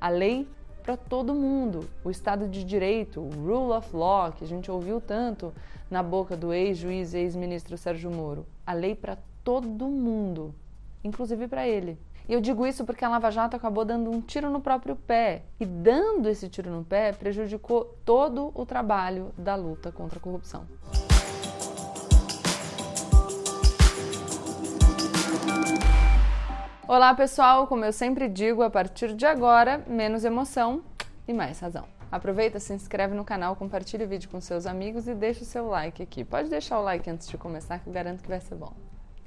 A lei para todo mundo, o Estado de Direito, o Rule of Law, que a gente ouviu tanto na boca do ex-juiz e ex-ministro Sérgio Moro. A lei para todo mundo, inclusive para ele. E eu digo isso porque a Lava Jato acabou dando um tiro no próprio pé. E dando esse tiro no pé, prejudicou todo o trabalho da luta contra a corrupção. Olá, pessoal! Como eu sempre digo, a partir de agora, menos emoção e mais razão. Aproveita, se inscreve no canal, compartilha o vídeo com seus amigos e deixa o seu like aqui. Pode deixar o like antes de começar, que eu garanto que vai ser bom.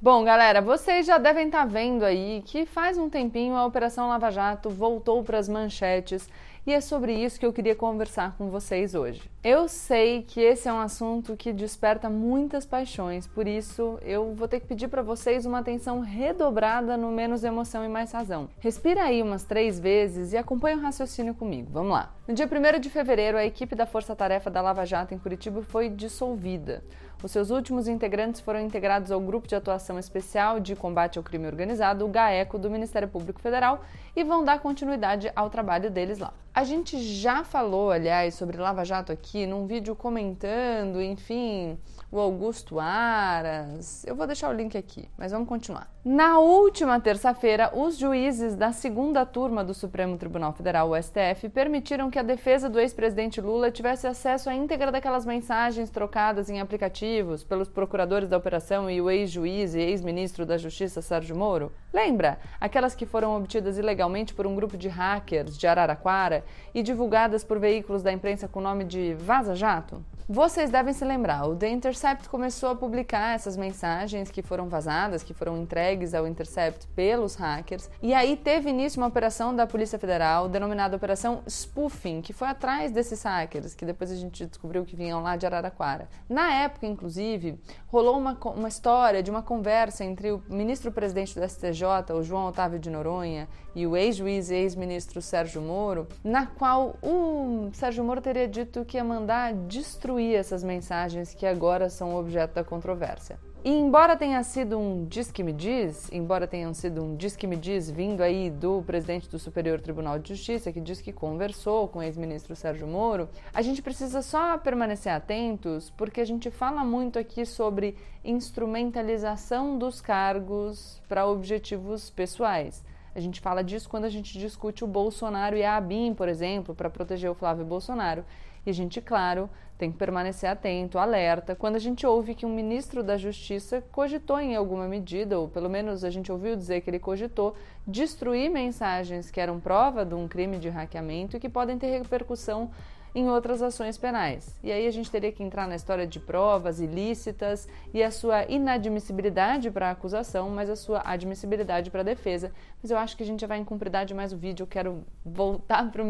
Bom, galera, vocês já devem estar tá vendo aí que faz um tempinho a Operação Lava Jato voltou para as manchetes e é sobre isso que eu queria conversar com vocês hoje. Eu sei que esse é um assunto que desperta muitas paixões, por isso eu vou ter que pedir para vocês uma atenção redobrada no menos emoção e mais razão. Respira aí umas três vezes e acompanha o raciocínio comigo. Vamos lá. No dia 1 de fevereiro, a equipe da Força Tarefa da Lava Jato em Curitiba foi dissolvida. Os seus últimos integrantes foram integrados ao Grupo de Atuação Especial de Combate ao Crime Organizado, o GAECO, do Ministério Público Federal, e vão dar continuidade ao trabalho deles lá. A gente já falou, aliás, sobre Lava Jato aqui num vídeo comentando, enfim, o Augusto Aras. Eu vou deixar o link aqui, mas vamos continuar. Na última terça-feira, os juízes da segunda turma do Supremo Tribunal Federal, o STF, permitiram que a defesa do ex-presidente Lula tivesse acesso à íntegra daquelas mensagens trocadas em aplicativos pelos procuradores da operação e o ex-juiz e ex-ministro da Justiça Sérgio Moro. Lembra? Aquelas que foram obtidas ilegalmente por um grupo de hackers de Araraquara e divulgadas por veículos da imprensa com o nome de Vaza Jato? Vocês devem se lembrar, o The Intercept começou a publicar essas mensagens que foram vazadas, que foram entregues ao Intercept pelos hackers, e aí teve início uma operação da Polícia Federal denominada Operação Spoofing, que foi atrás desses hackers, que depois a gente descobriu que vinham lá de Araraquara. Na época, inclusive, rolou uma, uma história de uma conversa entre o ministro-presidente do STJ, o João Otávio de Noronha, e o ex-juiz e ex-ministro Sérgio Moro, na qual o Sérgio Moro teria dito que ia mandar destruir essas mensagens que agora são objeto da controvérsia. E embora tenha sido um diz que me diz, embora tenham sido um diz que me diz vindo aí do presidente do Superior Tribunal de Justiça, que diz que conversou com o ex-ministro Sérgio Moro, a gente precisa só permanecer atentos, porque a gente fala muito aqui sobre instrumentalização dos cargos para objetivos pessoais. A gente fala disso quando a gente discute o Bolsonaro e a ABIN, por exemplo, para proteger o Flávio Bolsonaro. E a gente, claro, tem que permanecer atento, alerta, quando a gente ouve que um ministro da Justiça cogitou em alguma medida, ou pelo menos a gente ouviu dizer que ele cogitou, destruir mensagens que eram prova de um crime de hackeamento e que podem ter repercussão em outras ações penais. E aí a gente teria que entrar na história de provas ilícitas e a sua inadmissibilidade para a acusação, mas a sua admissibilidade para a defesa. Mas eu acho que a gente já vai em cumpridade mais o vídeo, eu quero voltar para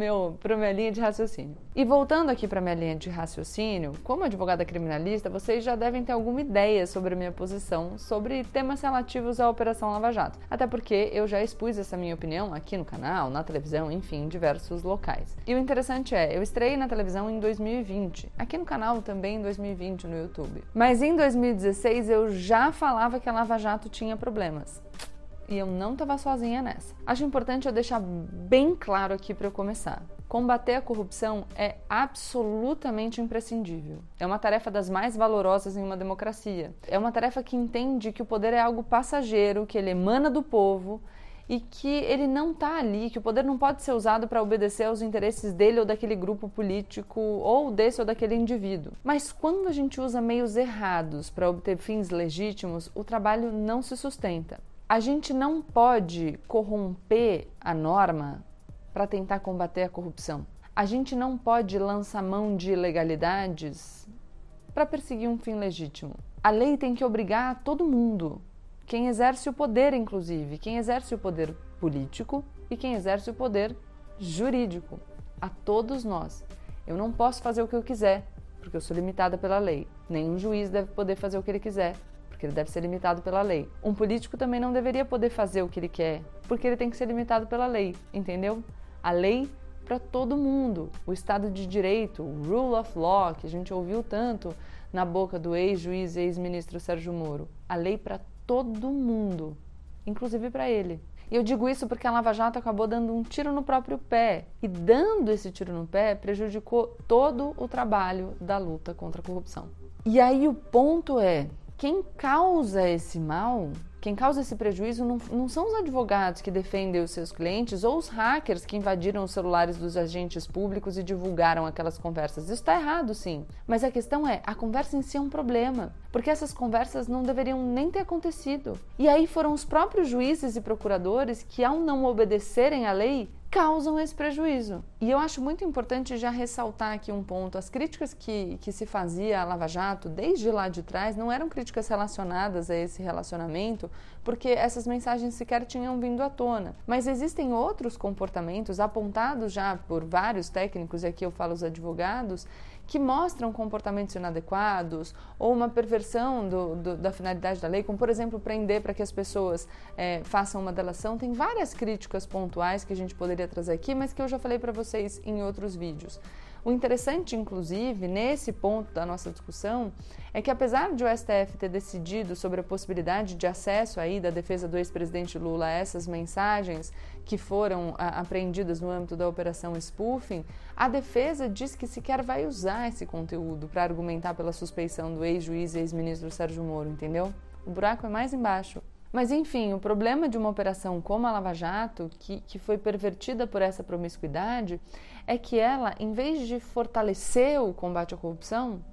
para minha linha de raciocínio. E voltando aqui para minha linha de raciocínio, como advogada criminalista, vocês já devem ter alguma ideia sobre a minha posição sobre temas relativos à Operação Lava Jato. Até porque eu já expus essa minha opinião aqui no canal, na televisão, enfim, em diversos locais. E o interessante é, eu estrei na televisão em 2020, aqui no canal também em 2020 no YouTube. Mas em 2016 eu já falava que a Lava Jato tinha problemas. E eu não estava sozinha nessa. Acho importante eu deixar bem claro aqui para eu começar. Combater a corrupção é absolutamente imprescindível. É uma tarefa das mais valorosas em uma democracia. É uma tarefa que entende que o poder é algo passageiro, que ele emana do povo e que ele não está ali, que o poder não pode ser usado para obedecer aos interesses dele ou daquele grupo político ou desse ou daquele indivíduo. Mas quando a gente usa meios errados para obter fins legítimos, o trabalho não se sustenta. A gente não pode corromper a norma para tentar combater a corrupção. A gente não pode lançar mão de ilegalidades para perseguir um fim legítimo. A lei tem que obrigar todo mundo quem exerce o poder, inclusive, quem exerce o poder político e quem exerce o poder jurídico, a todos nós. Eu não posso fazer o que eu quiser, porque eu sou limitada pela lei. Nenhum juiz deve poder fazer o que ele quiser, porque ele deve ser limitado pela lei. Um político também não deveria poder fazer o que ele quer, porque ele tem que ser limitado pela lei, entendeu? A lei para todo mundo. O Estado de Direito, o Rule of Law, que a gente ouviu tanto na boca do ex-juiz e ex-ministro Sérgio Moro. A lei para todo mundo, inclusive para ele. E eu digo isso porque a Lava Jato acabou dando um tiro no próprio pé. E dando esse tiro no pé, prejudicou todo o trabalho da luta contra a corrupção. E aí o ponto é: quem causa esse mal quem causa esse prejuízo não, não, são os advogados que defendem os seus clientes ou os hackers que invadiram os celulares dos agentes públicos e divulgaram aquelas conversas. Isso está errado, sim. Mas a questão é: a conversa em si é um problema, porque essas conversas não deveriam nem ter acontecido. E aí foram os próprios juízes e procuradores que, ao não obedecerem à lei, causam esse prejuízo. E eu acho muito importante já ressaltar aqui um ponto: as críticas que, que se fazia à Lava Jato desde lá de trás não eram críticas relacionadas a esse relacionamento, porque essas mensagens sequer tinham vindo à tona. Mas existem outros comportamentos apontados já por vários técnicos, e aqui eu falo os advogados, que mostram comportamentos inadequados ou uma perversão do, do, da finalidade da lei, como por exemplo prender para que as pessoas é, façam uma delação. Tem várias críticas pontuais que a gente poderia trazer aqui, mas que eu já falei para vocês em outros vídeos. O interessante, inclusive, nesse ponto da nossa discussão, é que apesar de o STF ter decidido sobre a possibilidade de acesso aí da defesa do ex-presidente Lula a essas mensagens que foram a, apreendidas no âmbito da operação spoofing, a defesa diz que sequer vai usar esse conteúdo para argumentar pela suspeição do ex-juiz e ex-ministro Sérgio Moro, entendeu? O buraco é mais embaixo. Mas enfim, o problema de uma operação como a Lava Jato, que, que foi pervertida por essa promiscuidade, é que ela, em vez de fortalecer o combate à corrupção,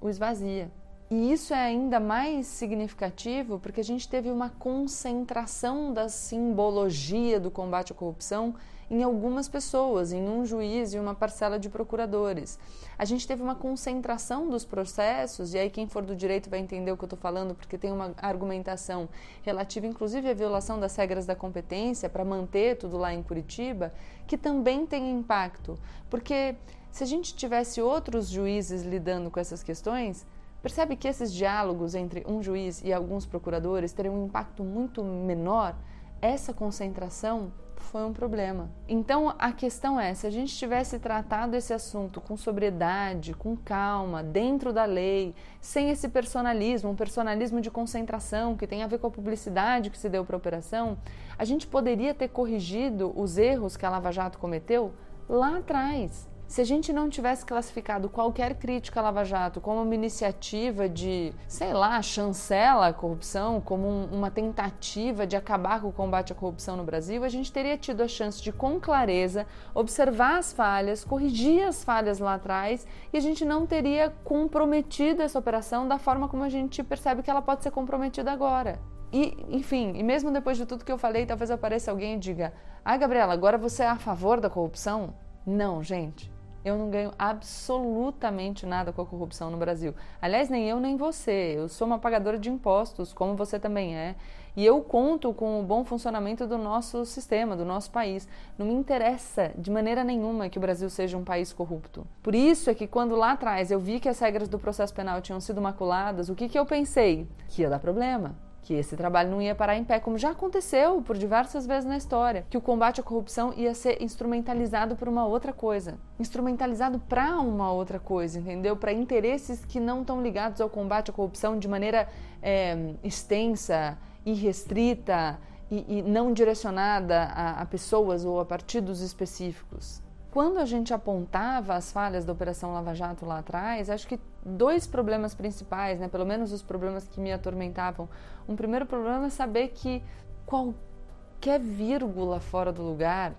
o esvazia. E isso é ainda mais significativo porque a gente teve uma concentração da simbologia do combate à corrupção em algumas pessoas, em um juiz e uma parcela de procuradores. A gente teve uma concentração dos processos, e aí quem for do direito vai entender o que eu estou falando, porque tem uma argumentação relativa, inclusive, à violação das regras da competência para manter tudo lá em Curitiba, que também tem impacto. Porque se a gente tivesse outros juízes lidando com essas questões, percebe que esses diálogos entre um juiz e alguns procuradores teriam um impacto muito menor? Essa concentração foi um problema. Então a questão é: se a gente tivesse tratado esse assunto com sobriedade, com calma, dentro da lei, sem esse personalismo, um personalismo de concentração que tem a ver com a publicidade que se deu para a operação, a gente poderia ter corrigido os erros que a Lava Jato cometeu lá atrás. Se a gente não tivesse classificado qualquer crítica à Lava Jato como uma iniciativa de, sei lá, chancela a corrupção, como um, uma tentativa de acabar com o combate à corrupção no Brasil, a gente teria tido a chance de, com clareza, observar as falhas, corrigir as falhas lá atrás e a gente não teria comprometido essa operação da forma como a gente percebe que ela pode ser comprometida agora. E, enfim, e mesmo depois de tudo que eu falei, talvez apareça alguém e diga: Ah, Gabriela, agora você é a favor da corrupção? Não, gente eu não ganho absolutamente nada com a corrupção no Brasil. Aliás, nem eu nem você. Eu sou uma pagadora de impostos, como você também é. E eu conto com o bom funcionamento do nosso sistema, do nosso país. Não me interessa de maneira nenhuma que o Brasil seja um país corrupto. Por isso é que quando lá atrás eu vi que as regras do processo penal tinham sido maculadas, o que, que eu pensei? Que ia dar problema que esse trabalho não ia parar em pé, como já aconteceu por diversas vezes na história, que o combate à corrupção ia ser instrumentalizado por uma outra coisa, instrumentalizado para uma outra coisa, entendeu? Para interesses que não estão ligados ao combate à corrupção de maneira é, extensa, irrestrita e, e não direcionada a, a pessoas ou a partidos específicos quando a gente apontava as falhas da Operação Lava Jato lá atrás, acho que dois problemas principais, né, pelo menos os problemas que me atormentavam. Um primeiro problema é saber que qualquer vírgula fora do lugar,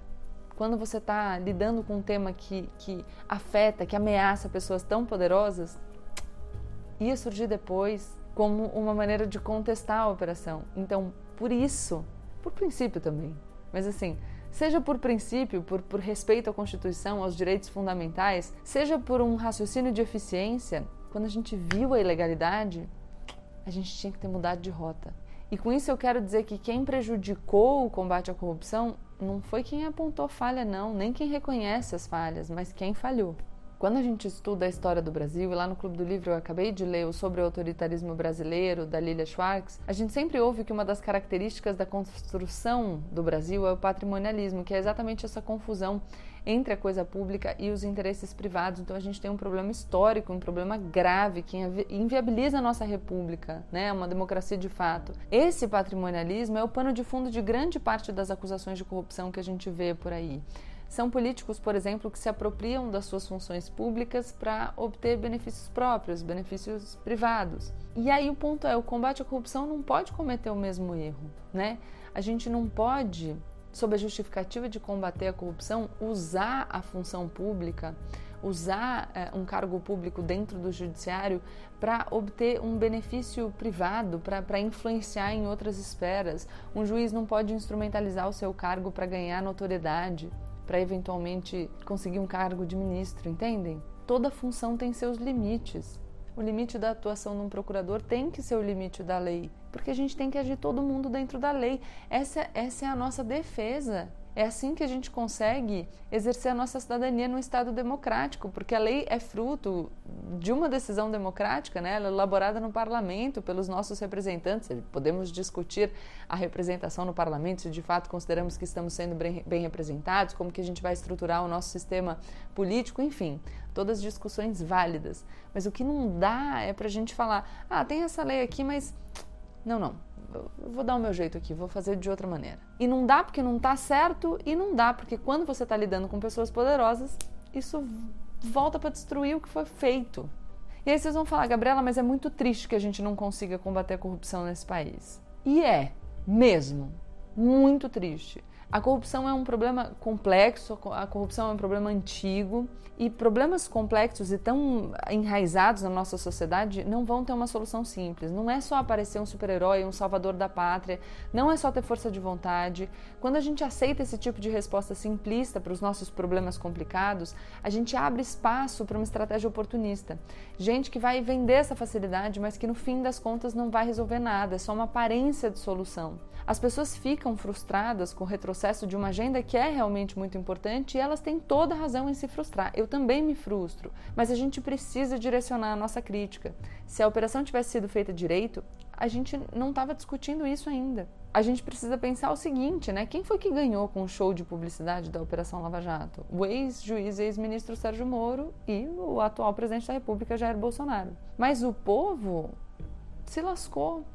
quando você está lidando com um tema que, que afeta, que ameaça pessoas tão poderosas, ia surgir depois como uma maneira de contestar a operação. Então, por isso, por princípio também, mas assim, seja por princípio, por, por respeito à Constituição, aos direitos fundamentais, seja por um raciocínio de eficiência, quando a gente viu a ilegalidade, a gente tinha que ter mudado de rota. E com isso eu quero dizer que quem prejudicou o combate à corrupção não foi quem apontou falha, não, nem quem reconhece as falhas, mas quem falhou. Quando a gente estuda a história do Brasil, e lá no Clube do Livro eu acabei de ler Sobre o Autoritarismo Brasileiro, da Lilia Schwartz, a gente sempre ouve que uma das características da construção do Brasil é o patrimonialismo, que é exatamente essa confusão entre a coisa pública e os interesses privados. Então a gente tem um problema histórico, um problema grave que inviabiliza a nossa república, né? Uma democracia de fato. Esse patrimonialismo é o pano de fundo de grande parte das acusações de corrupção que a gente vê por aí. São políticos, por exemplo, que se apropriam das suas funções públicas para obter benefícios próprios, benefícios privados. E aí o ponto é, o combate à corrupção não pode cometer o mesmo erro, né? A gente não pode, sob a justificativa de combater a corrupção, usar a função pública, usar é, um cargo público dentro do judiciário para obter um benefício privado, para influenciar em outras esferas. Um juiz não pode instrumentalizar o seu cargo para ganhar notoriedade para eventualmente conseguir um cargo de ministro, entendem? Toda função tem seus limites. O limite da atuação de um procurador tem que ser o limite da lei, porque a gente tem que agir todo mundo dentro da lei. Essa, essa é a nossa defesa. É assim que a gente consegue exercer a nossa cidadania num Estado democrático, porque a lei é fruto de uma decisão democrática, né? Ela é elaborada no parlamento pelos nossos representantes. Podemos discutir a representação no parlamento, se de fato consideramos que estamos sendo bem representados, como que a gente vai estruturar o nosso sistema político, enfim, todas discussões válidas. Mas o que não dá é para a gente falar, ah, tem essa lei aqui, mas não, não vou dar o meu jeito aqui, vou fazer de outra maneira. E não dá porque não está certo e não dá porque quando você está lidando com pessoas poderosas, isso volta para destruir o que foi feito. E aí vocês vão falar, Gabriela, mas é muito triste que a gente não consiga combater a corrupção nesse país. E é, mesmo, muito triste. A corrupção é um problema complexo, a corrupção é um problema antigo e problemas complexos e tão enraizados na nossa sociedade não vão ter uma solução simples. Não é só aparecer um super-herói, um salvador da pátria, não é só ter força de vontade. Quando a gente aceita esse tipo de resposta simplista para os nossos problemas complicados, a gente abre espaço para uma estratégia oportunista. Gente que vai vender essa facilidade, mas que no fim das contas não vai resolver nada, é só uma aparência de solução. As pessoas ficam frustradas com o retrocesso de uma agenda que é realmente muito importante e elas têm toda razão em se frustrar. Eu também me frustro, mas a gente precisa direcionar a nossa crítica. Se a operação tivesse sido feita direito, a gente não estava discutindo isso ainda. A gente precisa pensar o seguinte, né? Quem foi que ganhou com o show de publicidade da Operação Lava Jato? O ex-juiz e ex-ministro Sérgio Moro e o atual presidente da República, Jair Bolsonaro. Mas o povo se lascou.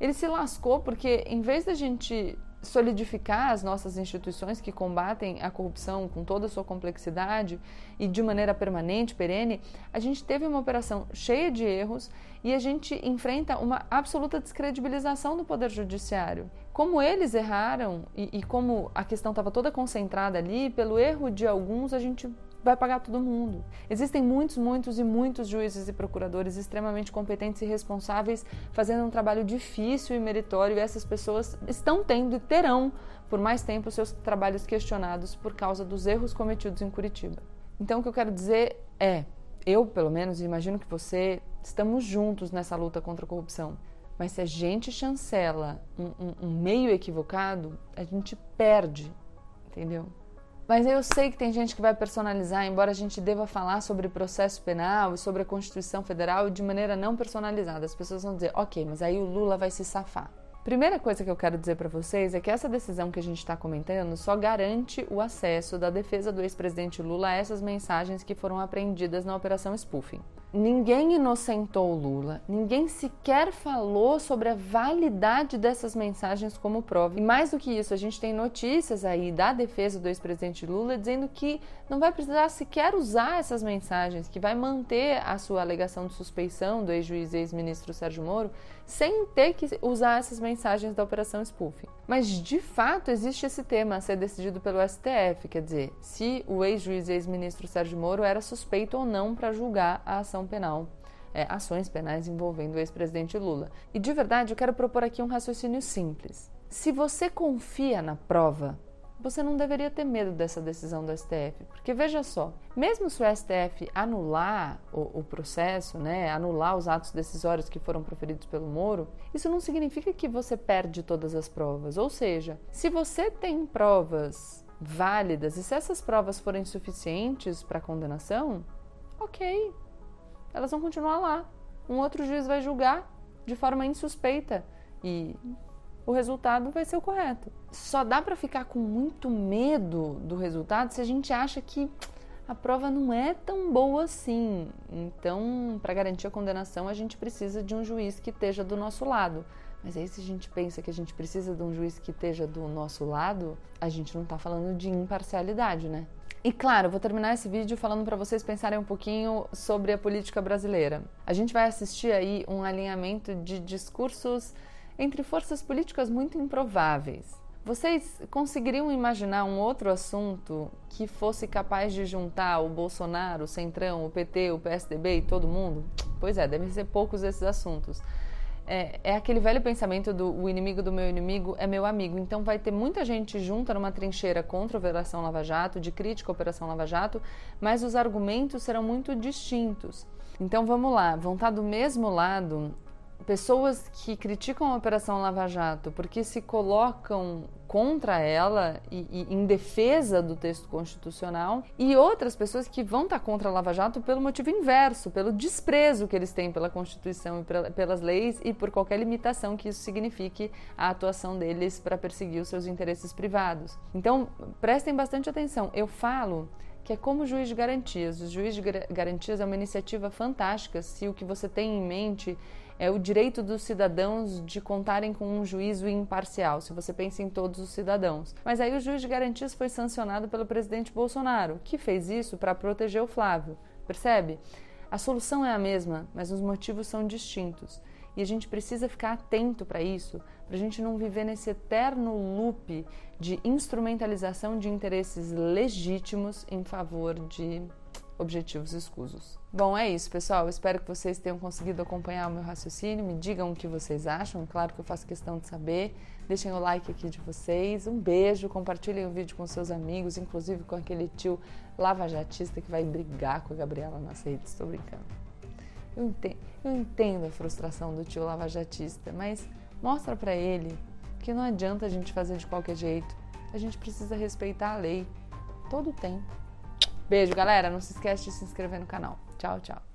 Ele se lascou porque, em vez da gente solidificar as nossas instituições que combatem a corrupção com toda a sua complexidade e de maneira permanente, perene, a gente teve uma operação cheia de erros e a gente enfrenta uma absoluta descredibilização do Poder Judiciário. Como eles erraram e, e como a questão estava toda concentrada ali, pelo erro de alguns, a gente vai pagar todo mundo. Existem muitos, muitos e muitos juízes e procuradores extremamente competentes e responsáveis fazendo um trabalho difícil e meritório e essas pessoas estão tendo e terão por mais tempo seus trabalhos questionados por causa dos erros cometidos em Curitiba. Então o que eu quero dizer é, eu pelo menos imagino que você estamos juntos nessa luta contra a corrupção. Mas se a gente chancela um, um, um meio equivocado, a gente perde, entendeu? Mas eu sei que tem gente que vai personalizar, embora a gente deva falar sobre processo penal e sobre a Constituição Federal de maneira não personalizada. As pessoas vão dizer, ok, mas aí o Lula vai se safar. Primeira coisa que eu quero dizer para vocês é que essa decisão que a gente está comentando só garante o acesso da defesa do ex-presidente Lula a essas mensagens que foram apreendidas na Operação Spoofing. Ninguém inocentou Lula, ninguém sequer falou sobre a validade dessas mensagens como prova. E mais do que isso, a gente tem notícias aí da defesa do ex-presidente Lula dizendo que não vai precisar sequer usar essas mensagens, que vai manter a sua alegação de suspeição do ex-juiz e ex-ministro Sérgio Moro sem ter que usar essas mensagens da Operação Spoofing. Mas de fato existe esse tema a ser decidido pelo STF, quer dizer, se o ex-juiz e ex-ministro Sérgio Moro era suspeito ou não para julgar a ação penal. É, ações penais envolvendo o ex-presidente Lula. E de verdade, eu quero propor aqui um raciocínio simples. Se você confia na prova você não deveria ter medo dessa decisão do STF, porque veja só, mesmo se o STF anular o, o, processo, né, anular os atos decisórios que foram proferidos pelo Moro, isso não significa que você perde todas as provas. Ou seja, se você tem provas válidas e se essas provas forem suficientes para condenação, ok. Elas vão continuar lá. Um outro juiz vai julgar de forma insuspeita e o resultado vai ser o correto. Só dá para ficar com muito medo do resultado se a gente acha que a prova não é tão boa assim. Então, para garantir a condenação, a gente precisa de um juiz que esteja do nosso lado. Mas aí, se a gente pensa que a gente precisa de um juiz que esteja do nosso lado, a gente não está falando de imparcialidade, né? E claro, vou terminar esse vídeo falando para vocês pensarem um pouquinho sobre a política brasileira. A gente vai assistir aí um alinhamento de discursos entre forças políticas muito improváveis. Vocês conseguiriam imaginar um outro assunto que fosse capaz de juntar o Bolsonaro, o Centrão, o PT, o PSDB e todo mundo? Pois é, devem ser poucos esses assuntos é, é, aquele velho pensamento do o inimigo do meu inimigo é meu amigo. Então vai ter muita gente junta numa trincheira contra a Operação Lava Jato, de crítica à Operação Lava Jato, mas os argumentos serão muito distintos. Então vamos lá, vão estar do mesmo lado pessoas que criticam a Operação Lava Jato porque se colocam contra ela e, e, em defesa do texto constitucional, e outras pessoas que vão estar contra a Lava Jato pelo motivo inverso, pelo desprezo que eles têm pela Constituição e pelas leis e por qualquer limitação que isso signifique a atuação deles para perseguir os seus interesses privados. Então, prestem bastante atenção. Eu falo que é como juiz de garantias. O juiz de garantias é uma iniciativa fantástica se o que você tem em mente é o direito dos cidadãos de contarem com um juízo imparcial, se você pensa em todos os cidadãos. Mas aí o juiz de garantias foi sancionado pelo presidente Bolsonaro, que fez isso para proteger o Flávio. Percebe? A solução é a mesma, mas os motivos são distintos. E a gente precisa ficar atento para isso, para a gente não viver nesse eterno loop de instrumentalização de interesses legítimos em favor de objetivos escusos. Bom, é isso, pessoal. espero que vocês tenham conseguido acompanhar o meu raciocínio. Me digam o que vocês acham. Claro que eu faço questão de saber. Deixem o like aqui de vocês. Um beijo. Compartilhem o vídeo com seus amigos, inclusive com aquele tio lavajatista que vai brigar com a Gabriela nas redes. Estou brincando. Eu entendo, eu entendo a frustração do tio lavajatista, mas mostra para ele que não adianta a gente fazer de qualquer jeito. A gente precisa respeitar a lei todo o tempo. Beijo, galera. Não se esquece de se inscrever no canal. Tchau, tchau.